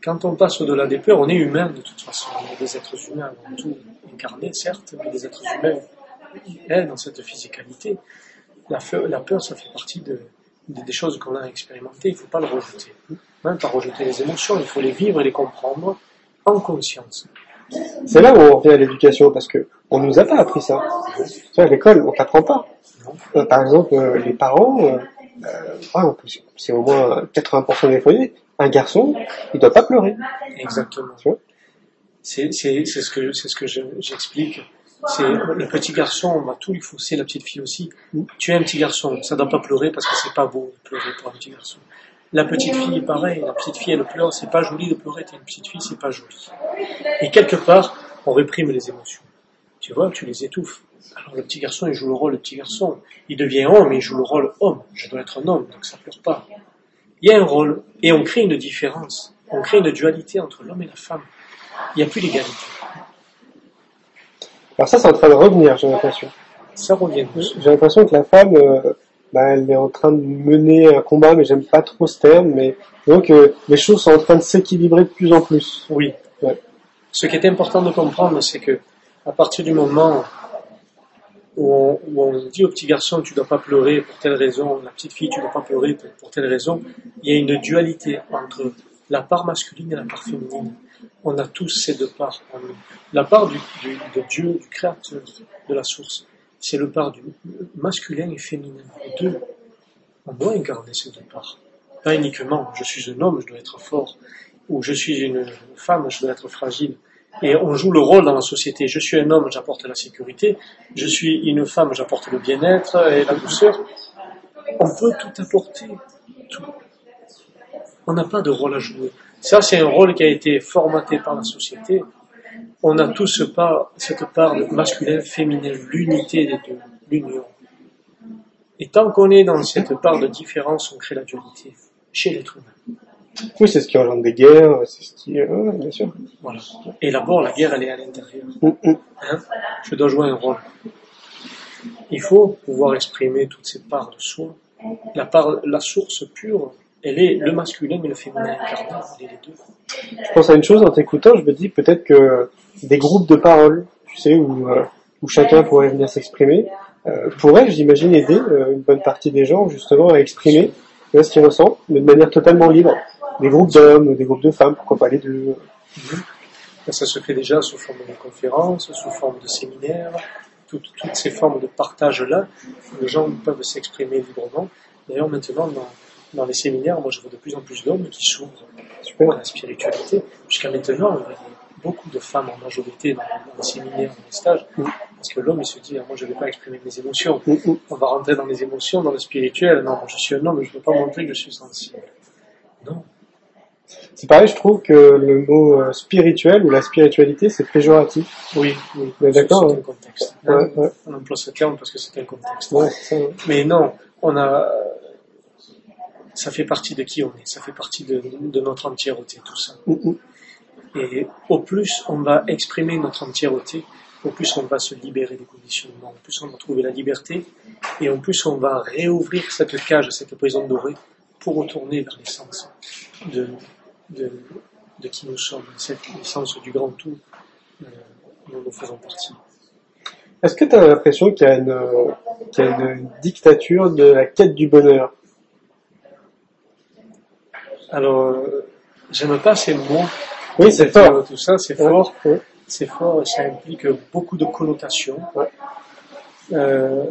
Quand on passe au-delà des peurs, on est humain de toute façon. On est des êtres humains avant tout, incarnés certes, mais des êtres humains hein, dans cette physicalité. La, la peur, ça fait partie de, des choses qu'on a expérimentées. Il ne faut pas le rejeter. Hein, pas rejeter les émotions, il faut les vivre et les comprendre en conscience. C'est là où on revient à l'éducation, parce que on nous a pas appris ça. À l'école, on t'apprend pas. Euh, par exemple, euh, les parents, euh, euh, c'est au moins 80% des foyers, un garçon, il doit pas pleurer. Exactement. C'est ce que, ce que je- j'explique. C'est le petit garçon, on va tout lui fausser, la petite fille aussi. Mm. Tu es un petit garçon, ça doit pas pleurer parce que c'est pas beau de pleurer pour un petit garçon. La petite fille, pareil, la petite fille, elle pleure, c'est pas joli de pleurer, t'es une petite fille, c'est pas joli. Et quelque part, on réprime les émotions. Tu vois, tu les étouffes. Alors le petit garçon, il joue le rôle de petit garçon. Il devient homme, il joue le rôle homme. Je dois être un homme, donc ça pleure pas. Il y a un rôle, et on crée une différence. On crée une dualité entre l'homme et la femme. Il n'y a plus d'égalité. Alors ça, c'est en train de revenir, j'ai l'impression. Ça revient. J'ai l'impression que la femme, euh, bah, elle est en train de mener un combat, mais j'aime pas trop ce terme, mais donc euh, les choses sont en train de s'équilibrer de plus en plus. Oui. Ouais. Ce qui est important de comprendre, c'est que à partir du moment où on, où on dit au petit garçon tu dois pas pleurer pour telle raison, la petite fille tu dois pas pleurer pour, pour telle raison, il y a une dualité entre la part masculine et la part féminine. On a tous ces deux parts en nous. La part du, du- de Dieu, du Créateur, de la source, c'est le part du masculin et féminin. Les deux, on doit incarner ces deux parts. Pas uniquement, je suis un homme, je dois être fort, ou je suis une femme, je dois être fragile. Et on joue le rôle dans la société. Je suis un homme, j'apporte la sécurité. Je suis une femme, j'apporte le bien-être et la douceur. On peut tout apporter. Tout. On n'a pas de rôle à jouer. Ça, c'est un rôle qui a été formaté par la société. On a tous cette part de masculin, féminin, l'unité des deux, l'union. Et tant qu'on est dans cette part de différence, on crée la dualité chez l'être humain. Oui, c'est ce qui engendre des guerres, c'est ce qui... euh, ouais, bien sûr. Voilà. Et d'abord, la guerre, elle est à l'intérieur. Mm, mm. Hein? Je dois jouer un rôle. Il faut pouvoir exprimer toutes ces parts de soi. La part, la source pure, elle est le masculin et le féminin incarné, les deux. Je pense à une chose en t'écoutant, je me dis peut-être que des groupes de parole, tu sais, où, euh, où chacun pourrait venir s'exprimer, euh, pourraient, j'imagine, aider euh, une bonne partie des gens justement à exprimer ce qu'ils ressentent, mais de manière totalement libre. Des groupes d'hommes, des groupes de femmes, pourquoi pas les deux. Ça se fait déjà sous forme de conférences, sous forme de séminaires, toutes, toutes ces formes de partage-là, les gens peuvent s'exprimer librement. D'ailleurs, maintenant, dans, dans les séminaires, moi je vois de plus en plus d'hommes qui s'ouvrent à la spiritualité. Jusqu'à maintenant, il y a beaucoup de femmes en majorité dans, dans les séminaires, dans les stages, Mm. parce que l'homme il se dit, ah, moi je ne vais pas exprimer mes émotions. Mm, mm. On va rentrer dans les émotions, dans le spirituel. Non, je suis un homme, je ne veux pas montrer que je suis sensible. Non. C'est pareil, je trouve que le mot euh, spirituel ou la spiritualité, c'est péjoratif. Oui, oui. D'accord, C'est un contexte. Ouais, ouais, On emploie ce terme parce que c'est un contexte. ouais, ça. Mais non, on a, ça fait partie de qui on est, ça fait partie de, de notre entièreté, tout ça. Mm, mm. Et au plus on va exprimer notre entièreté, au plus on va se libérer des conditionnements, au plus on va trouver la liberté, et au plus on va réouvrir cette cage, cette prison dorée, pour retourner vers l'essence de, de, de qui nous sommes, cette essence du grand tout euh, dont nous faisons partie. Est-ce que tu as l'impression qu'il y a, une, euh, qu'il y a une dictature de la quête du bonheur? Alors, euh, j'aime pas ces mots. Oui, c'est fort. Tout ça, c'est Ouais, fort. ouais. C'est fort et ça implique beaucoup de connotations. Ouais. Euh,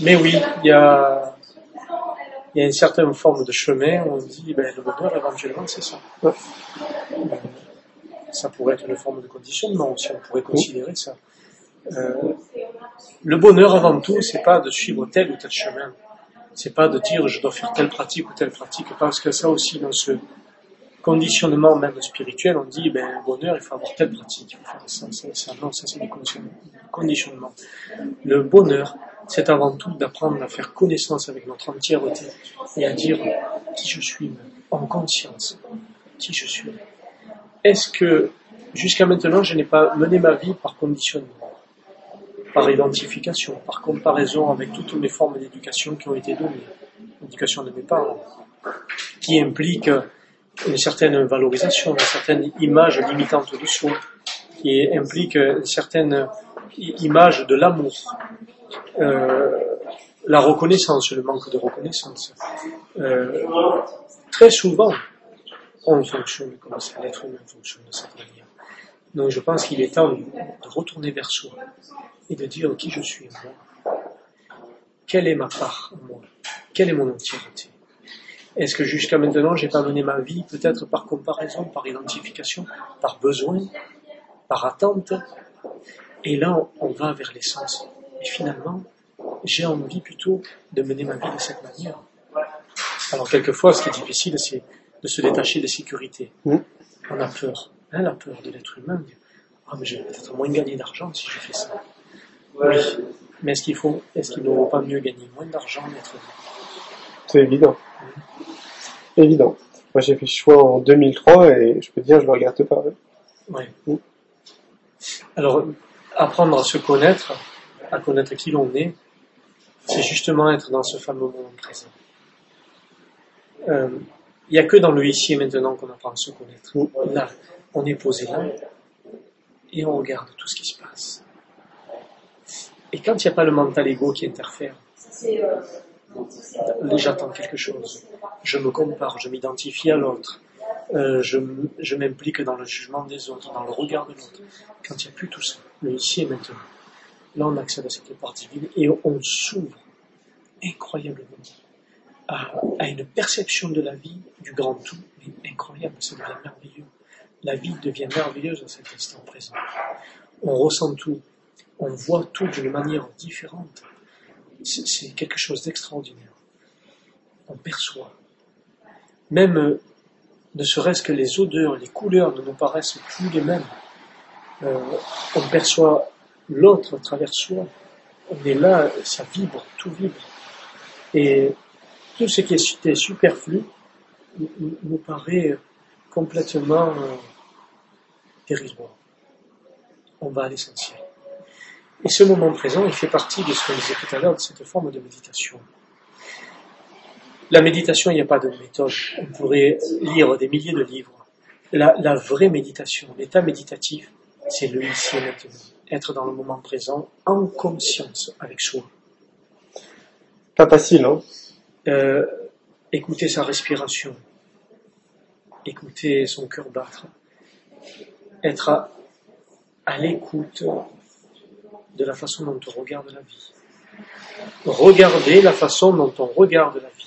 mais oui, il y a, il y a une certaine forme de chemin où on dit, ben, le bonheur, éventuellement, c'est ça. Ouais. Euh, Ça pourrait être une forme de conditionnement aussi, on pourrait considérer ça. Euh, le bonheur, avant tout, c'est pas de suivre tel ou tel chemin. C'est pas de dire je dois faire telle pratique ou telle pratique, parce que ça aussi, dans ce conditionnement même spirituel, on dit, ben, le bonheur, il faut avoir telle pratique, il faut faire ça, ça, ça. Non, ça c'est conditionnements- conditionnements. Le bonheur, c'est avant tout d'apprendre à faire connaissance avec notre entièreté et à dire qui je suis, en conscience, qui je suis. Est-ce que jusqu'à maintenant, je n'ai pas mené ma vie par conditionnement, par identification, par comparaison avec toutes les formes d'éducation qui ont été données, l'éducation de mes parents, qui implique une certaine valorisation, une certaine image limitante de soi, qui implique une certaine image de l'amour, euh, la reconnaissance, le manque de reconnaissance. Euh, très souvent, on fonctionne comme ça, l'être humain fonctionne de cette manière. Donc je pense qu'il est temps de retourner vers soi et de dire qui je suis moi. Quelle est ma part en moi? Quelle est mon entièreté? Est-ce que jusqu'à maintenant, j'ai pas mené ma vie peut-être par comparaison, par identification, par besoin, par attente? Et là, on va vers l'essence. Et finalement, j'ai envie plutôt de mener ma vie de cette manière. Alors quelquefois, ce qui est difficile, c'est de se détacher des sécurités. Mm. On a peur, hein, la peur de l'être humain. Ah, mais je vais peut-être moins gagner d'argent si je fais ça. Oui, mais est-ce qu'il faut, est-ce qu'il ne vaut pas mieux gagner moins d'argent d'être C'est évident. Évident. Moi, j'ai fait ce choix en 2003 et je peux te dire, je le regarde pas. Oui. Mm. Alors, apprendre à se connaître, à connaître qui l'on est, c'est justement être dans ce fameux moment présent. Euh, Il n'y a que dans le ici et maintenant qu'on apprend à se connaître. Là, on est posé là et on regarde tout ce qui se passe. Et quand il n'y a pas le mental ego qui interfère, j'attends quelque chose. Je me compare, je m'identifie à l'autre. Euh, je, je m'implique dans le jugement des autres, dans le regard de l'autre. Quand il n'y a plus tout ça, le ici et maintenant, là on accède à cette part divine et on s'ouvre incroyablement à, une perception de la vie, du grand tout, mais incroyable, ça devient merveilleux. La vie devient merveilleuse à cet instant présent. On ressent tout, on voit tout d'une manière différente. C'est quelque chose d'extraordinaire. On perçoit. Même, ne serait-ce que les odeurs, les couleurs ne nous paraissent plus les mêmes. Euh, on perçoit l'autre à travers soi. On est là, ça vibre, tout vibre. Et tout ce qui est superflu nous- paraît complètement euh, dérisoire. On va à l'essentiel. Et ce moment présent, il fait partie de ce qu'on disait tout à l'heure, de cette forme de méditation. La méditation, il n'y a pas de méthode. On pourrait lire des milliers de livres. La, la vraie méditation, l'état méditatif, c'est le ici et maintenant. Être dans le moment présent, en conscience avec soi. Pas facile, hein Euh, écouter sa respiration, écouter son cœur battre, être à, à l'écoute de la façon dont on regarde la vie, regarder la façon dont on regarde la vie,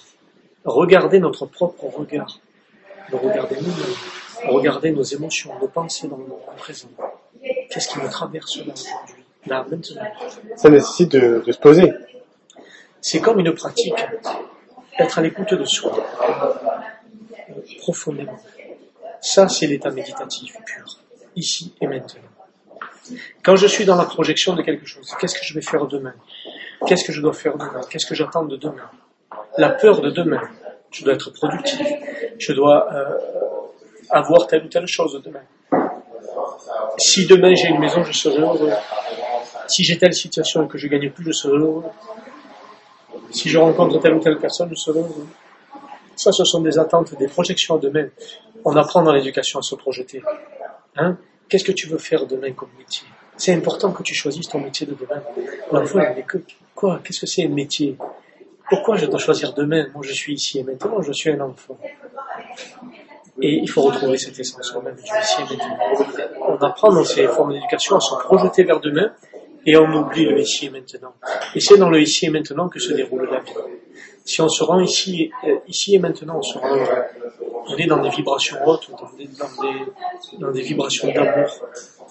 regarder notre propre regard, le regarder nous-mêmes, regarder nos émotions, nos pensées dans le moment présent. Qu'est-ce qui nous traverse là aujourd'hui, là maintenant Ça nécessite de, de se poser. C'est comme une pratique, être à l'écoute de soi, profondément. Ça, c'est l'état méditatif pur, ici et maintenant. Quand je suis dans la projection de quelque chose, qu'est-ce que je vais faire demain? Qu'est-ce que je dois faire demain? Qu'est-ce que j'attends de demain? La peur de demain. Je dois être productif. Je dois euh, avoir telle ou telle chose demain. Si demain j'ai une maison, je serai heureux. Si j'ai telle situation et que je gagne plus, je serai heureux. Si je rencontre telle ou telle personne, je serai heureux. Ça, ce sont des attentes, des projections à demain. On apprend dans l'éducation à se projeter. Hein? Qu'est-ce que tu veux faire demain comme métier? C'est important que tu choisisses ton métier de demain. L'enfant, il quoi? Qu'est-ce que c'est un métier? Pourquoi je dois choisir demain? Moi, je suis ici et maintenant, je suis un enfant. Et il faut retrouver cette essence même du. On apprend dans ces formes d'éducation à se projeter vers demain et on oublie le ici et maintenant. Et c'est dans le ici et maintenant que se déroule la vie. Si on se rend ici, euh, ici et maintenant, on se rend, on est dans des vibrations hautes, dans des, dans des, dans des vibrations d'amour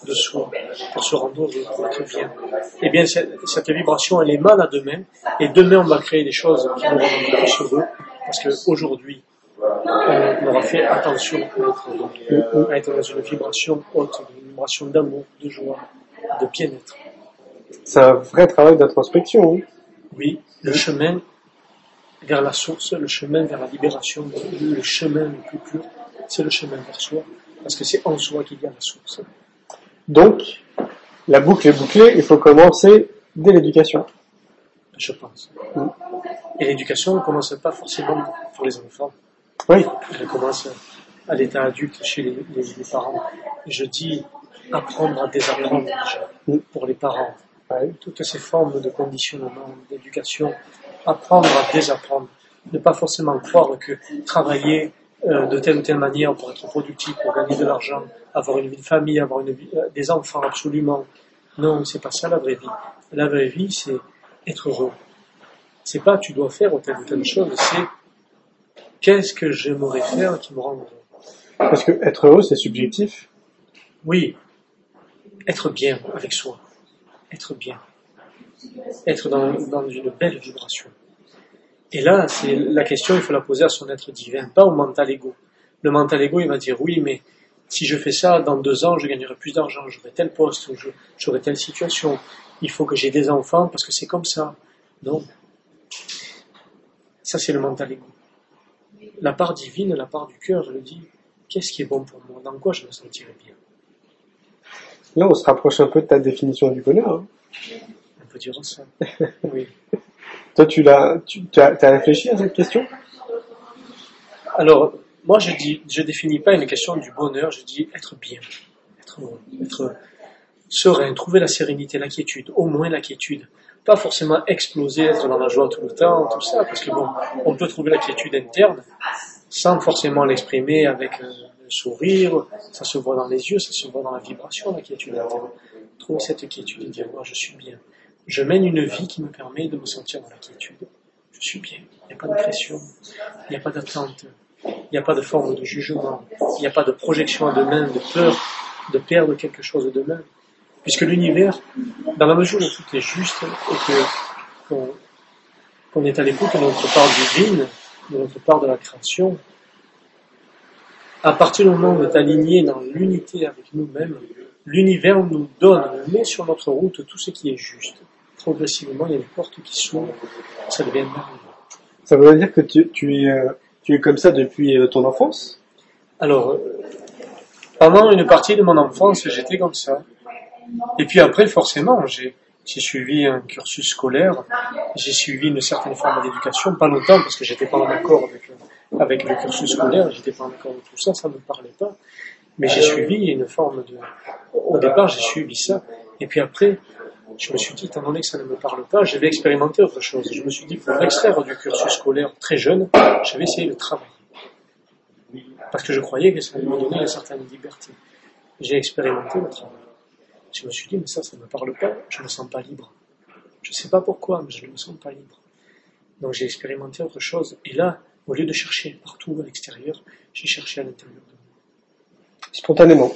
de soi, pour se rendre heureux, pour être bien. Eh bien, cette, cette vibration, elle est mal à demain, et demain, on va créer des choses qui nous rendront plus heureux, parce qu'aujourd'hui, on aura fait attention à être, à être dans une vibration haute, une vibration d'amour, de joie, de bien-être. C'est un vrai travail d'introspection. hein. Oui, le chemin vers la source, le chemin vers la libération, le chemin le plus pur, c'est le chemin vers soi, parce que c'est en soi qu'il y a la source. Donc, la boucle est bouclée, il faut commencer dès l'éducation. je pense. Et l'éducation ne commence pas forcément pour les enfants. Oui, Elle commence à l'état adulte chez les, les- les parents. Je dis apprendre à désapprendre déjà, Mm. pour les parents. Toutes ces formes de conditionnement, d'éducation, apprendre à désapprendre. Ne pas forcément croire que travailler euh, de telle ou telle manière pour être productif, pour gagner de l'argent, avoir une vie de famille, avoir une vie- euh, des enfants absolument. Non, c'est pas ça la vraie vie. La vraie vie, c'est être heureux. C'est pas tu dois faire telle ou telle chose, c'est Qu'est-ce que j'aimerais faire qui me rend heureux Parce que être heureux, c'est subjectif. Oui, être bien avec soi, être bien, être dans, dans une belle vibration. Et là, c'est la question, il faut la poser à son être divin, pas au mental ego. Le mental ego, il va dire oui, mais si je fais ça, dans deux ans, je gagnerai plus d'argent, j'aurai tel poste, j'aurai telle situation. Il faut que j'ai des enfants parce que c'est comme ça. Non. Ça, c'est le mental ego. La part divine, la part du cœur, je le dis, qu'est-ce qui est bon pour moi? Dans quoi je me sentirai bien? Là, on se rapproche un peu de ta définition du bonheur. Hein. On peut dire ça. oui. Toi, tu l'as, tu as, as réfléchi à cette question? Alors, moi, je dis, je définis pas une question du bonheur, je dis être bien, être, être serein, trouver la sérénité, la quiétude, au moins la quiétude. Pas forcément exploser, être dans la joie tout le temps, tout ça, parce que bon, on peut trouver la quiétude interne sans forcément l'exprimer avec un sourire, ça se voit dans les yeux, ça se voit dans la vibration, la quiétude interne. Trouver cette quiétude et dire, moi, je suis bien. Je mène une vie qui me permet de me sentir dans la quiétude. Je suis bien. Il n'y a pas de pression, il n'y a pas d'attente, il n'y a pas de forme de jugement, il n'y a pas de projection à demain, de peur de perdre quelque chose de demain. Puisque l'univers, dans la mesure où tout est juste et que qu'on est à l'écoute de notre part divine, de notre part de la création, à partir du moment où on est aligné dans l'unité avec nous-mêmes, l'univers nous donne, met sur notre route tout ce qui est juste. Progressivement, il y a des portes qui s'ouvrent, ça devient merveilleux. Ça veut dire que tu, tu es, euh, tu es comme ça depuis euh, ton enfance? Alors, euh, pendant une partie de mon enfance, j'étais comme ça. Et puis après, forcément, j'ai suivi un cursus scolaire, j'ai suivi une certaine forme d'éducation, pas longtemps parce que j'étais pas en accord avec, avec le cursus scolaire, j'étais pas en accord avec tout ça, ça me parlait pas. Mais j'ai suivi une forme de... Au départ, j'ai suivi ça. Et puis après, je me suis dit, étant donné que ça ne me parle pas, je vais expérimenter autre chose. Je me suis dit, pour m'extraire du cursus scolaire très jeune, je vais essayer de travailler. Parce que je croyais que ça allait me donner une certaine liberté. J'ai expérimenté le travail. Je me suis dit, mais ça, ça ne me parle pas, je ne me sens pas libre. Je ne sais pas pourquoi, mais je ne me sens pas libre. Donc j'ai expérimenté autre chose. Et là, au lieu de chercher partout à l'extérieur, j'ai cherché à l'intérieur de moi. Spontanément.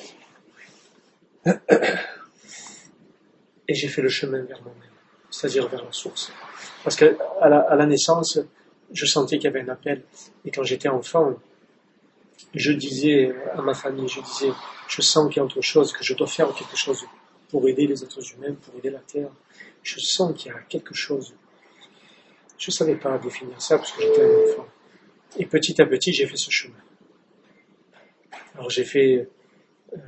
Et j'ai fait le chemin vers moi-même, c'est-à-dire vers la source. Parce qu'à la, à la naissance, je sentais qu'il y avait un appel. Et quand j'étais enfant, je disais à ma famille, je disais, je sens qu'il y a autre chose, que je dois faire quelque chose pour aider les êtres humains, pour aider la Terre. Je sens qu'il y a quelque chose. Je ne savais pas définir ça parce que j'étais un enfant. Et petit à petit, j'ai fait ce chemin. Alors j'ai fait euh,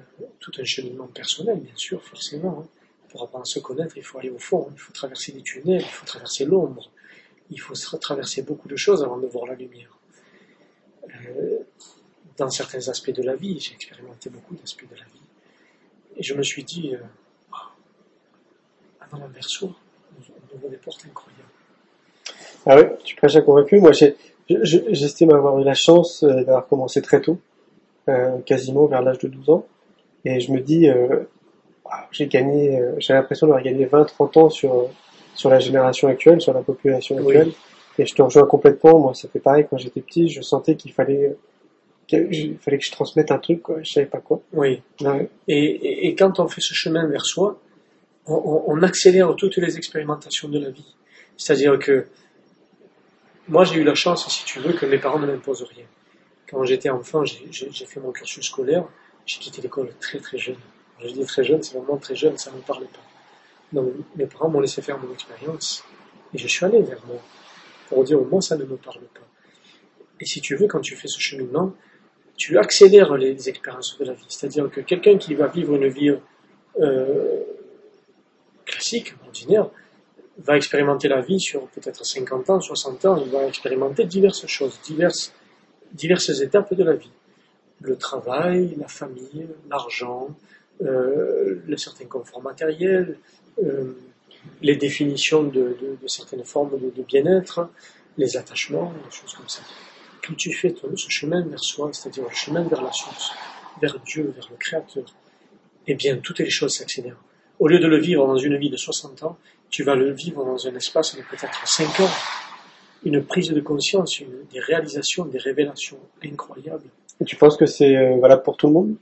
tout un cheminement personnel, bien sûr, forcément. Hein. Pour apprendre à se connaître, il faut aller au fond, il faut traverser des tunnels, il faut traverser l'ombre, il faut traverser beaucoup de choses avant de voir la lumière. Euh, dans certains aspects de la vie, j'ai expérimenté beaucoup d'aspects de la vie. Et je me suis dit, euh, un berceau, on ouvre des portes incroyables. Ah oui, tu prêches à convaincu. Moi, j'estime avoir eu la chance euh, d'avoir commencé très tôt, euh, quasiment vers l'âge de 12 ans. Et je me dis, euh, j'ai gagné, euh, j'ai l'impression d'avoir gagné 20-30 ans sur, sur la génération actuelle, sur la population actuelle. Et je te rejoins complètement. Moi, ça fait pareil quand j'étais petit. Je sentais qu'il fallait il fallait que je transmette un truc, quoi. je savais pas quoi. Oui. Et, et, quand on fait ce chemin vers soi, on, on, accélère toutes les expérimentations de la vie. C'est-à-dire que moi j'ai eu la chance, si tu veux, que mes parents ne m'imposent rien. Quand j'étais enfant, j'ai fait mon cursus scolaire, j'ai quitté l'école très très jeune. Je dis très jeune, c'est vraiment très jeune, ça ne me parlait pas. Donc mes parents m'ont laissé faire mon expérience et je suis allé vers moi pour dire au moins ça ne me parle pas. Et si tu veux, quand tu fais ce cheminement, tu accélères les expériences de la vie. C'est-à-dire que quelqu'un qui va vivre une vie euh, classique, ordinaire, va expérimenter la vie sur peut-être 50 ans, 60 ans, il va expérimenter diverses choses, diverses, diverses étapes de la vie. Le travail, la famille, l'argent, euh, le certain confort matériel, euh, les définitions de, certaines formes de, de bien-être, les attachements, des choses comme ça quand tu fais ce chemin vers soi, c'est-à-dire le chemin vers la source, vers Dieu, vers le Créateur, eh bien, toutes les choses s'accélèrent. Au lieu de le vivre dans une vie de 60 ans, tu vas le vivre dans un espace de peut-être 5 ans, une prise de conscience, une, des réalisations, des révélations incroyables. Et tu penses que c'est euh, valable pour tout le monde?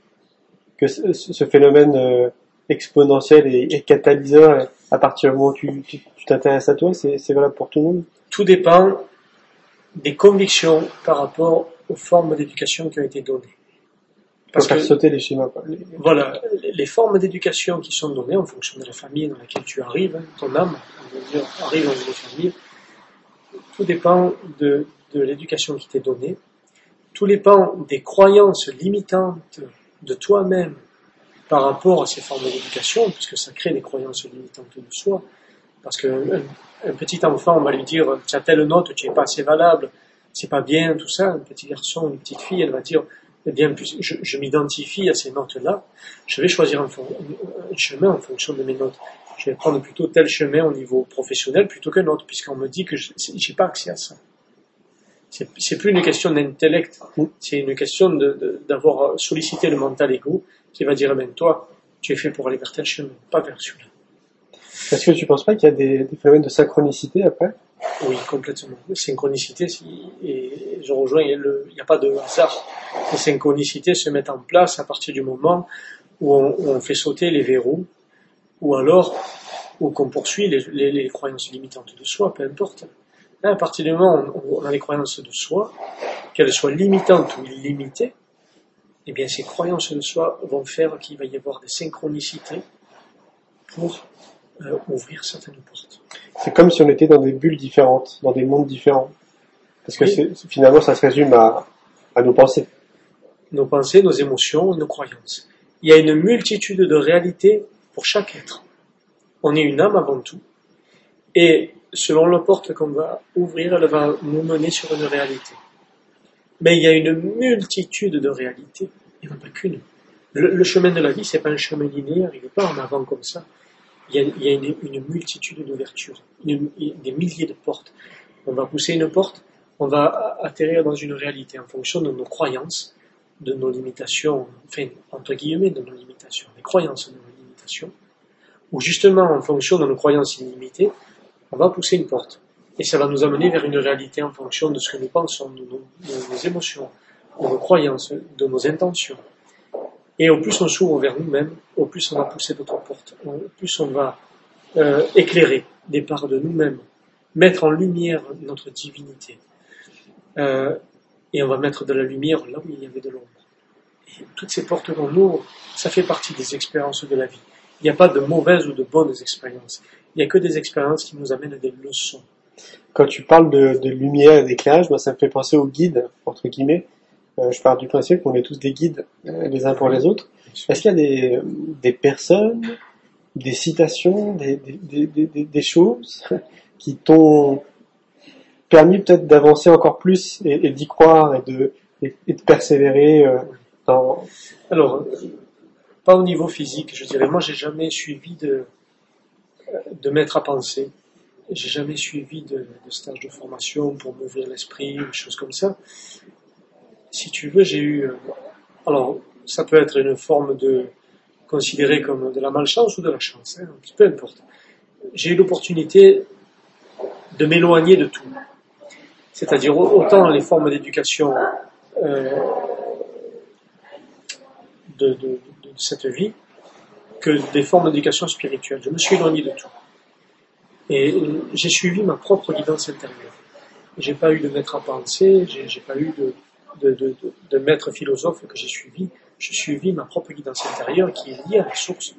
Que ce, ce phénomène euh, exponentiel et, et, catalyseur, à partir du moment où tu t'intéresses à toi, c'est valable pour tout le monde? Tout dépend des convictions par rapport aux formes d'éducation qui ont été données. Parce faire sauter les schémas. Voilà, les formes d'éducation qui sont données en fonction de la famille dans laquelle tu arrives, hein, ton âme, on va dire, arrive dans une famille, tout dépend de, de l'éducation qui t'est donnée, tout dépend des croyances limitantes de toi-même par rapport à ces formes d'éducation, puisque ça crée des croyances limitantes de soi. Parce qu'un un petit enfant, on va lui dire, tu as telle note, tu es pas assez valable, c'est pas bien, tout ça. Un petit garçon, une petite fille, elle va dire, eh bien, je, je m'identifie à ces notes-là, je vais choisir un, un, chemin en fonction de mes notes. Je vais prendre plutôt tel chemin au niveau professionnel plutôt qu'un autre, puisqu'on me dit que je n'ai pas accès à ça. C'est plus une question d'intellect, c'est une question d'avoir de, sollicité le mental ego qui va dire, eh ben, toi, tu es fait pour aller vers tel chemin, pas vers celui-là. Est-ce que tu penses pas qu'il y a des, des phénomènes de synchronicité après? Oui, complètement. Synchronicité, et je rejoins, il n'y a pas de hasard. Les synchronicités se mettent en place à partir du moment où on, où fait sauter les verrous, ou alors ou qu'on poursuit les, croyances limitantes de soi, peu importe. À partir du moment où on a les croyances de soi, qu'elles soient limitantes ou illimitées, eh bien ces croyances de soi vont faire qu'il va y avoir des synchronicités pour euh, ouvrir certaines portes. C'est comme si on était dans des bulles différentes, dans des mondes différents. Parce que finalement, ça se résume à, nos pensées. Nos pensées, nos émotions, nos croyances. Il y a une multitude de réalités pour chaque être. On est une âme avant tout. Et selon la porte qu'on va ouvrir, elle va nous mener sur une réalité. Mais il y a une multitude de réalités. Il n'y en a pas qu'une. Le, chemin de la vie, c'est pas un chemin linéaire, il n'est pas en avant comme ça. Il y a, une, multitude d'ouvertures, des milliers de portes. On va pousser une porte, on va atterrir dans une réalité en fonction de nos croyances, de nos limitations, enfin, entre guillemets, de nos limitations, les croyances de nos limitations, ou justement, en fonction de nos croyances illimitées, on va pousser une porte. Et ça va nous amener vers une réalité en fonction de ce que nous pensons, de nos, de nos émotions, de nos croyances, de nos intentions. Et au plus on s'ouvre vers nous-mêmes, au plus on va pousser d'autres portes, au plus on va euh, éclairer des parts de nous-mêmes, mettre en lumière notre divinité. Euh, et on va mettre de la lumière là où il y avait de l'ombre. Toutes ces portes qu'on ouvre, ça fait partie des expériences de la vie. Il n'y a pas de mauvaises ou de bonnes expériences. Il n'y a que des expériences qui nous amènent des leçons. Quand tu parles de, lumière et d'éclairage, moi ça me fait penser au guide, entre guillemets. Euh, je pars du principe qu'on est tous des guides euh, les uns pour les autres. Est-ce qu'il y a des, personnes, des citations, des, des choses qui t'ont permis peut-être d'avancer encore plus et, d'y croire et de, persévérer euh. Alors, pas au niveau physique, je dirais. Moi, j'ai jamais suivi de, de maître à penser. J'ai jamais suivi de, de stage de formation pour m'ouvrir l'esprit, des choses comme ça. Si tu veux, j'ai eu, euh, alors, ça peut être une forme de, considéré comme de la malchance ou de la chance, hein, peu importe. J'ai eu l'opportunité de m'éloigner de tout. C'est-à-dire autant les formes d'éducation euh, de, de, de, cette vie que des formes d'éducation spirituelle. Je me suis éloigné de tout. Et j'ai suivi ma propre guidance intérieure. J'ai pas eu de maître à penser, j'ai pas eu de, de, de, maître philosophe que j'ai suivi. J'ai suivi ma propre guidance intérieure qui est liée à la source.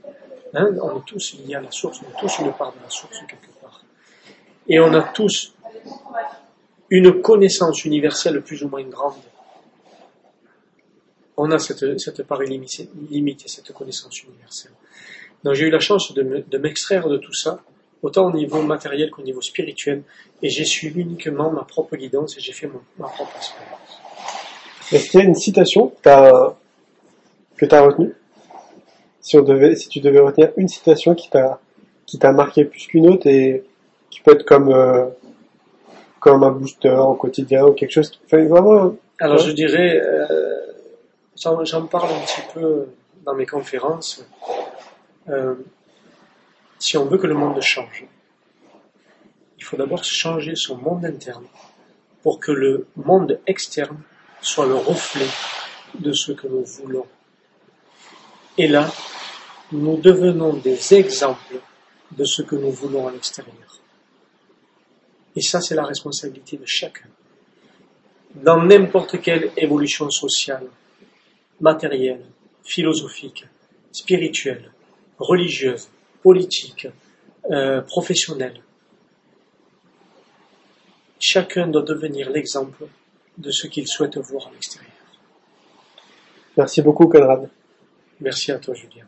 Hein, on est tous liés à la source, on est tous une part de la source quelque part. Et on a tous une connaissance universelle plus ou moins grande. On a cette, cette part limitée, cette connaissance universelle. Donc j'ai eu la chance de m'extraire de tout ça, autant au niveau matériel qu'au niveau spirituel, et j'ai suivi uniquement ma propre guidance et j'ai fait ma propre expérience. Est-ce qu'il y a une citation que tu as retenue? Si, tu devais retenir une citation qui t'a qui t'a marqué plus qu'une autre et qui peut être comme euh, comme un booster au quotidien ou quelque chose qui fait vraiment. Alors je dirais, euh, j'en parle un petit peu dans mes conférences. Euh, si on veut que le monde change, il faut d'abord changer son monde interne pour que le monde externe soit le reflet de ce que nous voulons. Et là, nous devenons des exemples de ce que nous voulons à l'extérieur. Et ça, c'est la responsabilité de chacun. Dans n'importe quelle évolution sociale, matérielle, philosophique, spirituelle, religieuse, politique, euh, professionnelle, chacun doit devenir l'exemple de ce qu'il souhaite voir à l'extérieur. Merci beaucoup, Conrad. Merci à toi, Julien.